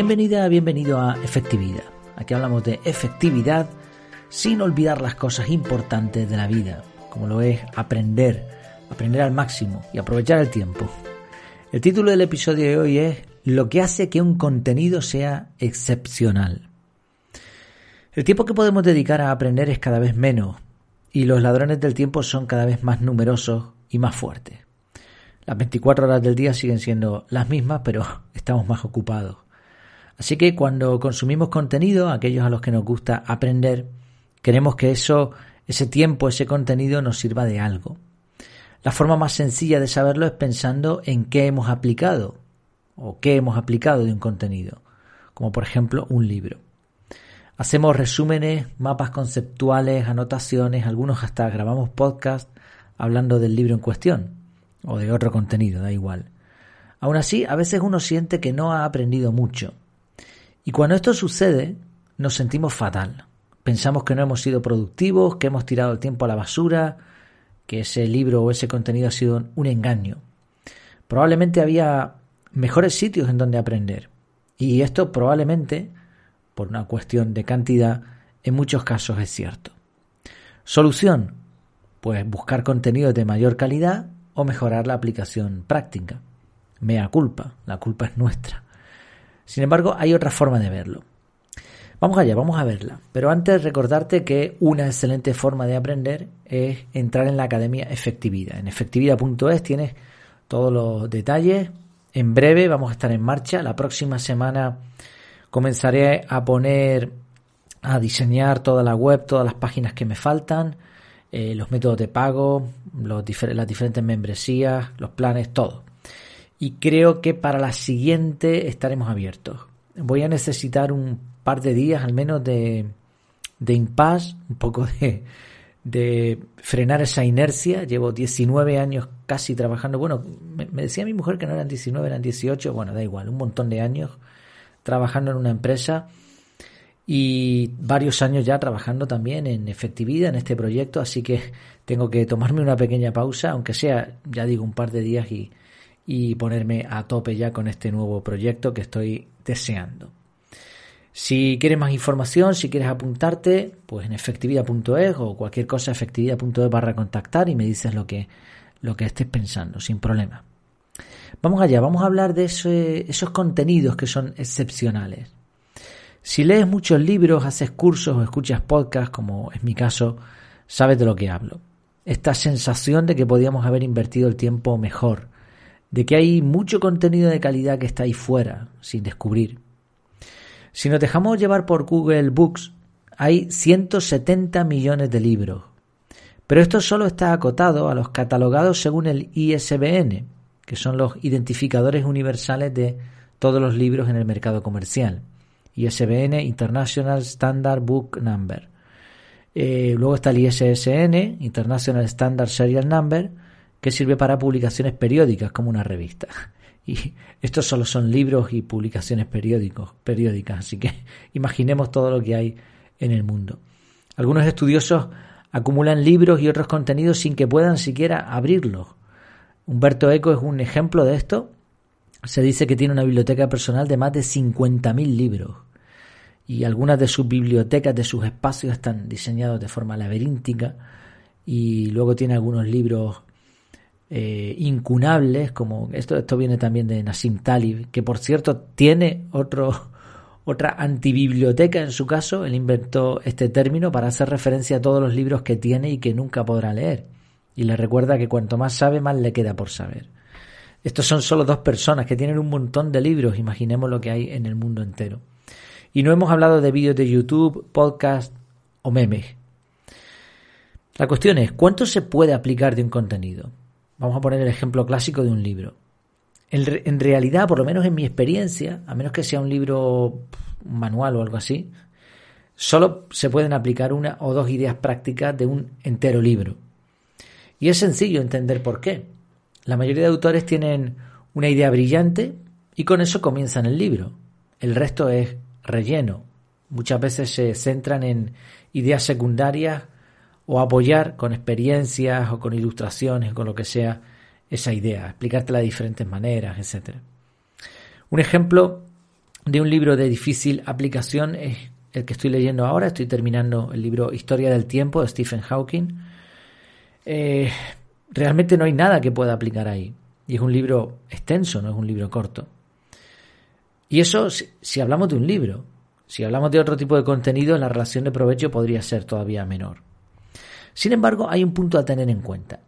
Bienvenida, bienvenido a Efectividad. Aquí hablamos de efectividad sin olvidar las cosas importantes de la vida, como lo es aprender, aprender al máximo y aprovechar el tiempo. El título del episodio de hoy es Lo que hace que un contenido sea excepcional. El tiempo que podemos dedicar a aprender es cada vez menos y los ladrones del tiempo son cada vez más numerosos y más fuertes. Las 24 horas del día siguen siendo las mismas, pero estamos más ocupados. Así que cuando consumimos contenido, aquellos a los que nos gusta aprender, queremos que eso, ese tiempo, ese contenido nos sirva de algo. La forma más sencilla de saberlo es pensando en qué hemos aplicado o qué hemos aplicado de un contenido, como por ejemplo un libro. Hacemos resúmenes, mapas conceptuales, anotaciones, algunos hasta grabamos podcast hablando del libro en cuestión o de otro contenido, da igual. Aún así, a veces uno siente que no ha aprendido mucho y cuando esto sucede, nos sentimos fatal. Pensamos que no hemos sido productivos, que hemos tirado el tiempo a la basura, que ese libro o ese contenido ha sido un engaño. Probablemente había mejores sitios en donde aprender. Y esto probablemente, por una cuestión de cantidad, en muchos casos es cierto. Solución, pues buscar contenidos de mayor calidad o mejorar la aplicación práctica. Mea culpa, la culpa es nuestra. Sin embargo, hay otra forma de verlo. Vamos allá, vamos a verla. Pero antes recordarte que una excelente forma de aprender es entrar en la Academia Efectividad. En efectividad.es tienes todos los detalles. En breve vamos a estar en marcha. La próxima semana comenzaré a poner, a diseñar toda la web, todas las páginas que me faltan, eh, los métodos de pago, los las diferentes membresías, los planes, todo y creo que para la siguiente estaremos abiertos. Voy a necesitar un par de días al menos de, de impasse, un poco de, de frenar esa inercia. Llevo 19 años casi trabajando. Bueno, me, decía mi mujer que no eran 19, eran 18. Bueno, da igual, un montón de años trabajando en una empresa y varios años ya trabajando también en efectividad en este proyecto. Así que tengo que tomarme una pequeña pausa, aunque sea, ya digo, un par de días y y ponerme a tope ya con este nuevo proyecto que estoy deseando. Si quieres más información, si quieres apuntarte, pues en efectividad.es o cualquier cosa efectividad.es barra contactar y me dices lo que, lo que estés pensando, sin problema. Vamos allá, vamos a hablar de esos contenidos que son excepcionales. Si lees muchos libros, haces cursos o escuchas podcasts, como es mi caso, sabes de lo que hablo. Esta sensación de que podíamos haber invertido el tiempo mejor, de que hay mucho contenido de calidad que está ahí fuera, sin descubrir. Si nos dejamos llevar por Google Books, hay 170 millones de libros. Pero esto solo está acotado a los catalogados según el ISBN, que son los identificadores universales de todos los libros en el mercado comercial. ISBN, International Standard Book Number. Eh, luego está el ISSN, International Standard Serial Number, que sirve para publicaciones periódicas como una revista. Y estos solo son libros y publicaciones periódicos, periódicas, así que imaginemos todo lo que hay en el mundo. Algunos estudiosos acumulan libros y otros contenidos sin que puedan siquiera abrirlos. Humberto Eco es un ejemplo de esto. Se dice que tiene una biblioteca personal de más de 50.000 libros y algunas de sus bibliotecas, de sus espacios están diseñados de forma laberíntica y luego tiene algunos libros eh, incunables, como esto, esto viene también de Nassim Talib, que por cierto tiene otro, otra antibiblioteca en su caso, él inventó este término para hacer referencia a todos los libros que tiene y que nunca podrá leer. Y le recuerda que cuanto más sabe, más le queda por saber. Estos son solo dos personas que tienen un montón de libros, imaginemos lo que hay en el mundo entero. Y no hemos hablado de vídeos de YouTube, podcast o memes. La cuestión es, ¿cuánto se puede aplicar de un contenido? Vamos a poner el ejemplo clásico de un libro. En, realidad, por lo menos en mi experiencia, a menos que sea un libro manual o algo así, solo se pueden aplicar una o dos ideas prácticas de un entero libro. Y es sencillo entender por qué. La mayoría de autores tienen una idea brillante y con eso comienzan el libro. El resto es relleno. Muchas veces se centran en ideas secundarias o apoyar con experiencias o con ilustraciones con lo que sea esa idea, explicártela de diferentes maneras, etc. Un ejemplo de un libro de difícil aplicación es el que estoy leyendo ahora. Estoy terminando el libro Historia del Tiempo de Stephen Hawking. Eh, realmente no hay nada que pueda aplicar ahí. Y es un libro extenso, no es un libro corto. Y eso si, hablamos de un libro. Si hablamos de otro tipo de contenido, la relación de provecho podría ser todavía menor. Sin embargo, hay un punto a tener en cuenta.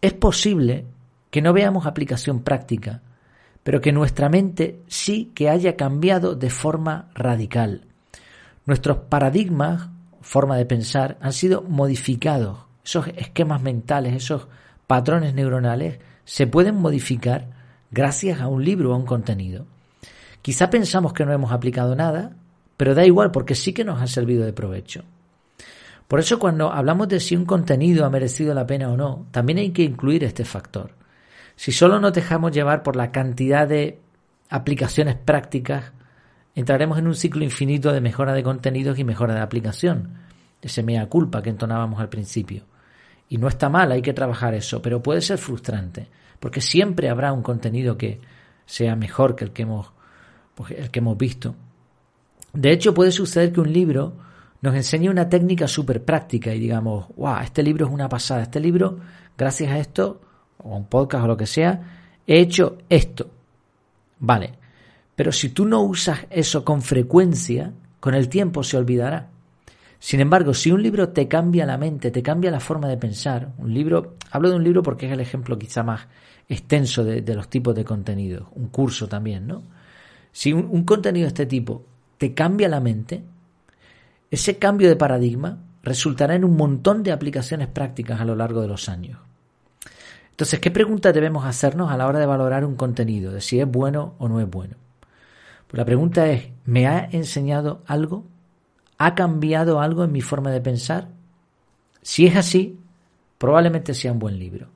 Es posible que no veamos aplicación práctica, pero que nuestra mente sí que haya cambiado de forma radical. Nuestros paradigmas, forma de pensar, han sido modificados. Esos esquemas mentales, esos patrones neuronales, se pueden modificar gracias a un libro o a un contenido. Quizá pensamos que no hemos aplicado nada, pero da igual porque sí que nos ha servido de provecho. Por eso cuando hablamos de si un contenido ha merecido la pena o no, también hay que incluir este factor. Si solo nos dejamos llevar por la cantidad de aplicaciones prácticas, entraremos en un ciclo infinito de mejora de contenidos y mejora de aplicación. Ese mea culpa que entonábamos al principio. Y no está mal, hay que trabajar eso, pero puede ser frustrante, porque siempre habrá un contenido que sea mejor que el que hemos, pues, el que hemos visto. De hecho, puede suceder que un libro nos enseñe una técnica súper práctica y digamos, wow, este libro es una pasada, este libro, gracias a esto, o un podcast o lo que sea, he hecho esto. Vale, pero si tú no usas eso con frecuencia, con el tiempo se olvidará. Sin embargo, si un libro te cambia la mente, te cambia la forma de pensar, un libro, hablo de un libro porque es el ejemplo quizá más extenso de, los tipos de contenidos, un curso también, ¿no? Si un, contenido de este tipo te cambia la mente, ese cambio de paradigma resultará en un montón de aplicaciones prácticas a lo largo de los años. Entonces, ¿qué pregunta debemos hacernos a la hora de valorar un contenido, de si es bueno o no es bueno? Pues la pregunta es, ¿me ha enseñado algo? ¿Ha cambiado algo en mi forma de pensar? Si es así, probablemente sea un buen libro.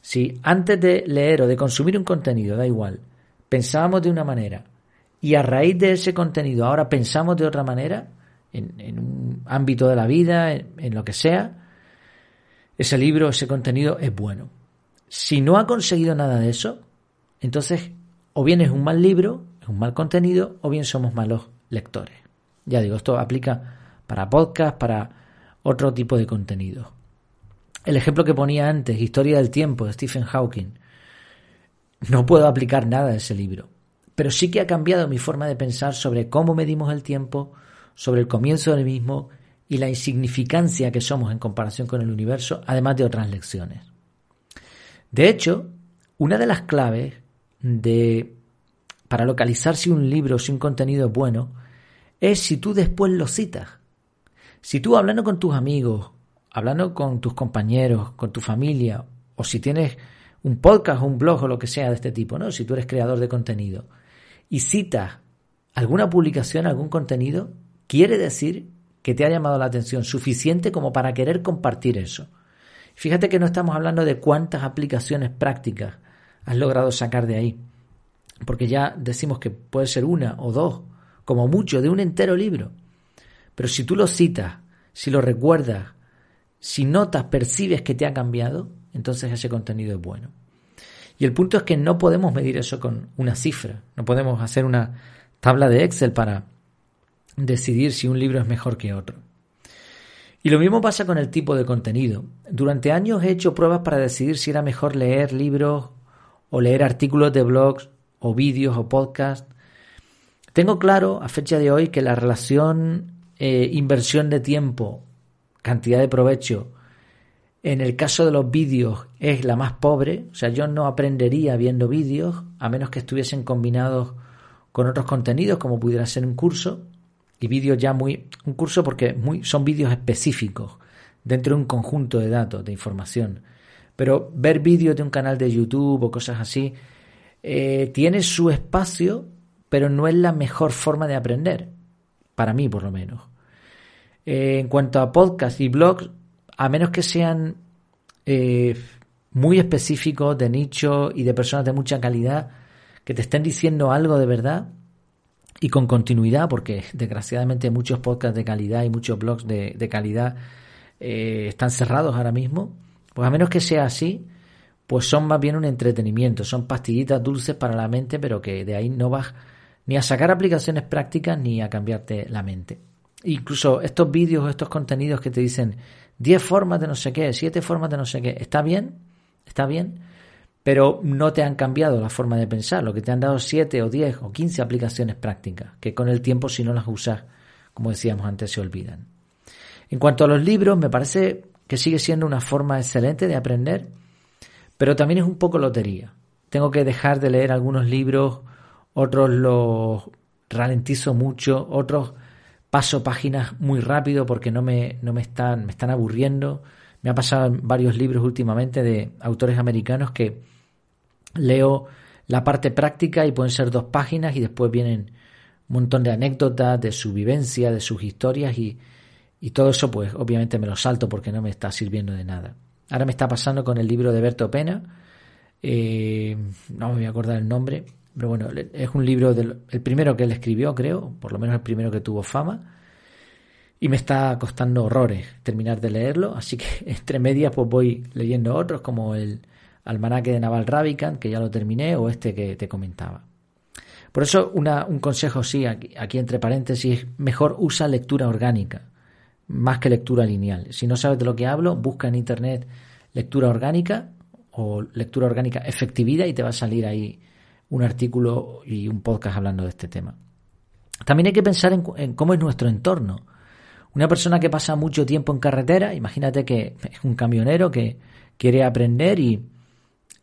Si antes de leer o de consumir un contenido, da igual, pensábamos de una manera y a raíz de ese contenido ahora pensamos de otra manera, en, un ámbito de la vida, en lo que sea, ese libro, ese contenido es bueno. Si no ha conseguido nada de eso, entonces o bien es un mal libro, es un mal contenido, o bien somos malos lectores. Ya digo, esto aplica para podcast, para otro tipo de contenido. El ejemplo que ponía antes, Historia del Tiempo, de Stephen Hawking. No puedo aplicar nada de ese libro, pero sí que ha cambiado mi forma de pensar sobre cómo medimos el tiempo, sobre el comienzo del mismo y la insignificancia que somos en comparación con el universo, además de otras lecciones. De hecho, una de las claves de para localizar si un libro o si un contenido es bueno es si tú después lo citas. Si tú hablando con tus amigos, hablando con tus compañeros, con tu familia, o si tienes un podcast o un blog o lo que sea de este tipo, ¿no? Si tú eres creador de contenido y citas alguna publicación, algún contenido, quiere decir que te ha llamado la atención suficiente como para querer compartir eso. Fíjate que no estamos hablando de cuántas aplicaciones prácticas has logrado sacar de ahí, porque ya decimos que puede ser una o dos como mucho, de un entero libro. Pero si tú lo citas, si lo recuerdas, si notas, percibes que te ha cambiado, entonces ese contenido es bueno. Y el punto es que no podemos medir eso con una cifra, no podemos hacer una tabla de Excel para decidir si un libro es mejor que otro. Y lo mismo pasa con el tipo de contenido. Durante años he hecho pruebas para decidir si era mejor leer libros o leer artículos de blogs o vídeos o podcasts tengo claro a fecha de hoy que la relación eh, inversión de tiempo, cantidad de provecho, en el caso de los vídeos es la más pobre, o sea, yo no aprendería viendo vídeos a menos que estuviesen combinados con otros contenidos como pudiera ser un curso y vídeos ya muy un curso porque muy, son vídeos específicos dentro de un conjunto de datos, de información. Pero ver vídeos de un canal de YouTube o cosas así eh, tiene su espacio pero no es la mejor forma de aprender, para mí por lo menos. Eh, en cuanto a podcasts y blogs, a menos que sean eh, muy específicos, de nicho y de personas de mucha calidad, que te estén diciendo algo de verdad y con continuidad, porque desgraciadamente muchos podcasts de calidad y muchos blogs de, calidad eh, están cerrados ahora mismo, pues a menos que sea así, pues son más bien un entretenimiento, son pastillitas dulces para la mente, pero que de ahí no vas ni a sacar aplicaciones prácticas ni a cambiarte la mente. Incluso estos vídeos, estos contenidos que te dicen 10 formas de no sé qué, 7 formas de no sé qué, está bien, está bien, pero no te han cambiado la forma de pensar, lo que te han dado 7 o 10 o 15 aplicaciones prácticas, que con el tiempo si no las usas, como decíamos antes, se olvidan. En cuanto a los libros, me parece que sigue siendo una forma excelente de aprender, pero también es un poco lotería. Tengo que dejar de leer algunos libros, otros los ralentizo mucho, otros paso páginas muy rápido porque no me, no me, están, me están aburriendo. Me ha pasado en varios libros últimamente de autores americanos que leo la parte práctica y pueden ser dos páginas y después vienen un montón de anécdotas de su vivencia, de sus historias y, y todo eso pues obviamente me lo salto porque no me está sirviendo de nada. Ahora me está pasando con el libro de Berto Pena, eh, no me voy a acordar el nombre, pero bueno, es un libro del el primero que él escribió, creo, por lo menos el primero que tuvo fama. Y me está costando horrores terminar de leerlo, así que entre medias pues voy leyendo otros como el Almanaque de Naval Ravikant, que ya lo terminé, o este que te comentaba. Por eso un consejo sí, aquí, aquí entre paréntesis, mejor usa lectura orgánica, más que lectura lineal. Si no sabes de lo que hablo, busca en internet lectura orgánica o lectura orgánica efectividad y te va a salir ahí un artículo y un podcast hablando de este tema. También hay que pensar en, cómo es nuestro entorno. Una persona que pasa mucho tiempo en carretera, imagínate que es un camionero que quiere aprender y,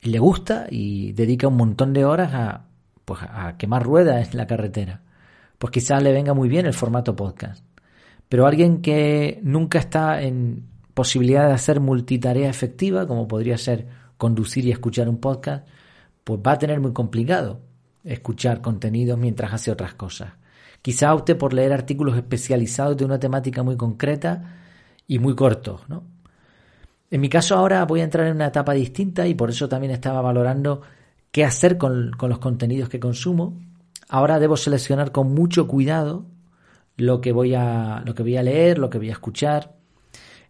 le gusta y dedica un montón de horas a, pues, a quemar ruedas en la carretera. Pues quizás le venga muy bien el formato podcast. Pero alguien que nunca está en posibilidad de hacer multitarea efectiva, como podría ser conducir y escuchar un podcast, pues va a tener muy complicado escuchar contenidos mientras hace otras cosas. Quizá opte por leer artículos especializados de una temática muy concreta y muy cortos, ¿no? En mi caso ahora voy a entrar en una etapa distinta y por eso también estaba valorando qué hacer con, los contenidos que consumo. Ahora debo seleccionar con mucho cuidado lo que voy a, lo que voy a leer, lo que voy a escuchar.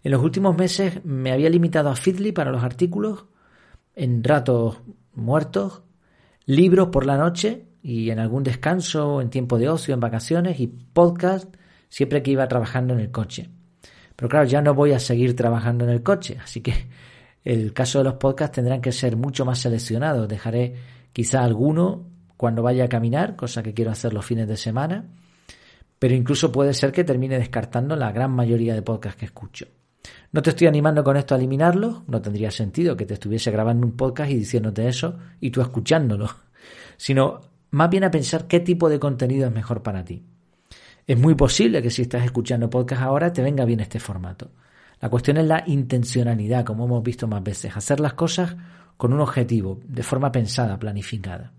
En los últimos meses me había limitado a Feedly para los artículos en ratos muertos, libros por la noche y en algún descanso, en tiempo de ocio, en vacaciones y podcast siempre que iba trabajando en el coche. Pero claro, ya no voy a seguir trabajando en el coche, así que el caso de los podcasts tendrán que ser mucho más seleccionados. Dejaré quizá alguno cuando vaya a caminar, cosa que quiero hacer los fines de semana, pero incluso puede ser que termine descartando la gran mayoría de podcasts que escucho. No te estoy animando con esto a eliminarlo, no tendría sentido que te estuviese grabando un podcast y diciéndote eso y tú escuchándolo, sino más bien a pensar qué tipo de contenido es mejor para ti. Es muy posible que si estás escuchando podcast ahora te venga bien este formato. La cuestión es la intencionalidad, como hemos visto más veces, hacer las cosas con un objetivo, de forma pensada, planificada.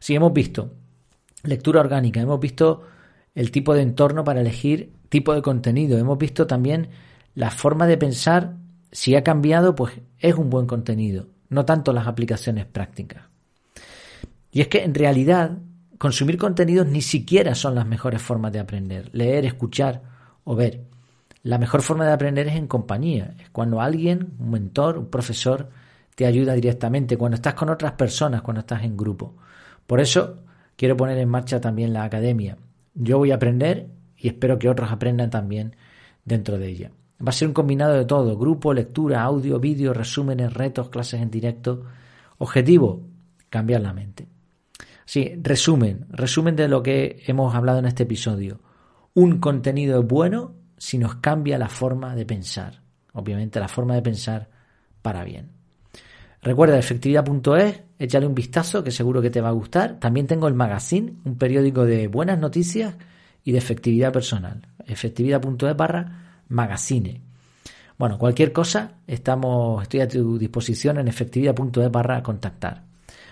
Si hemos visto lectura orgánica, hemos visto el tipo de entorno para elegir tipo de contenido, hemos visto también la forma de pensar, si ha cambiado, pues es un buen contenido, no tanto las aplicaciones prácticas. Y es que en realidad consumir contenidos ni siquiera son las mejores formas de aprender, leer, escuchar o ver. La mejor forma de aprender es en compañía, es cuando alguien, un mentor, un profesor, te ayuda directamente, cuando estás con otras personas, cuando estás en grupo. Por eso quiero poner en marcha también la academia. Yo voy a aprender y espero que otros aprendan también dentro de ella. Va a ser un combinado de todo, grupo, lectura, audio, vídeo, resúmenes, retos, clases en directo. Objetivo, cambiar la mente. Sí, resumen, resumen de lo que hemos hablado en este episodio. Un contenido es bueno si nos cambia la forma de pensar. Obviamente la forma de pensar para bien. Recuerda efectividad.es, échale un vistazo que seguro que te va a gustar. También tengo el magazine, un periódico de buenas noticias y de efectividad personal. efectividad.es barra magazine. Bueno, cualquier cosa, estamos, estoy a tu disposición en efectividad.es barra contactar.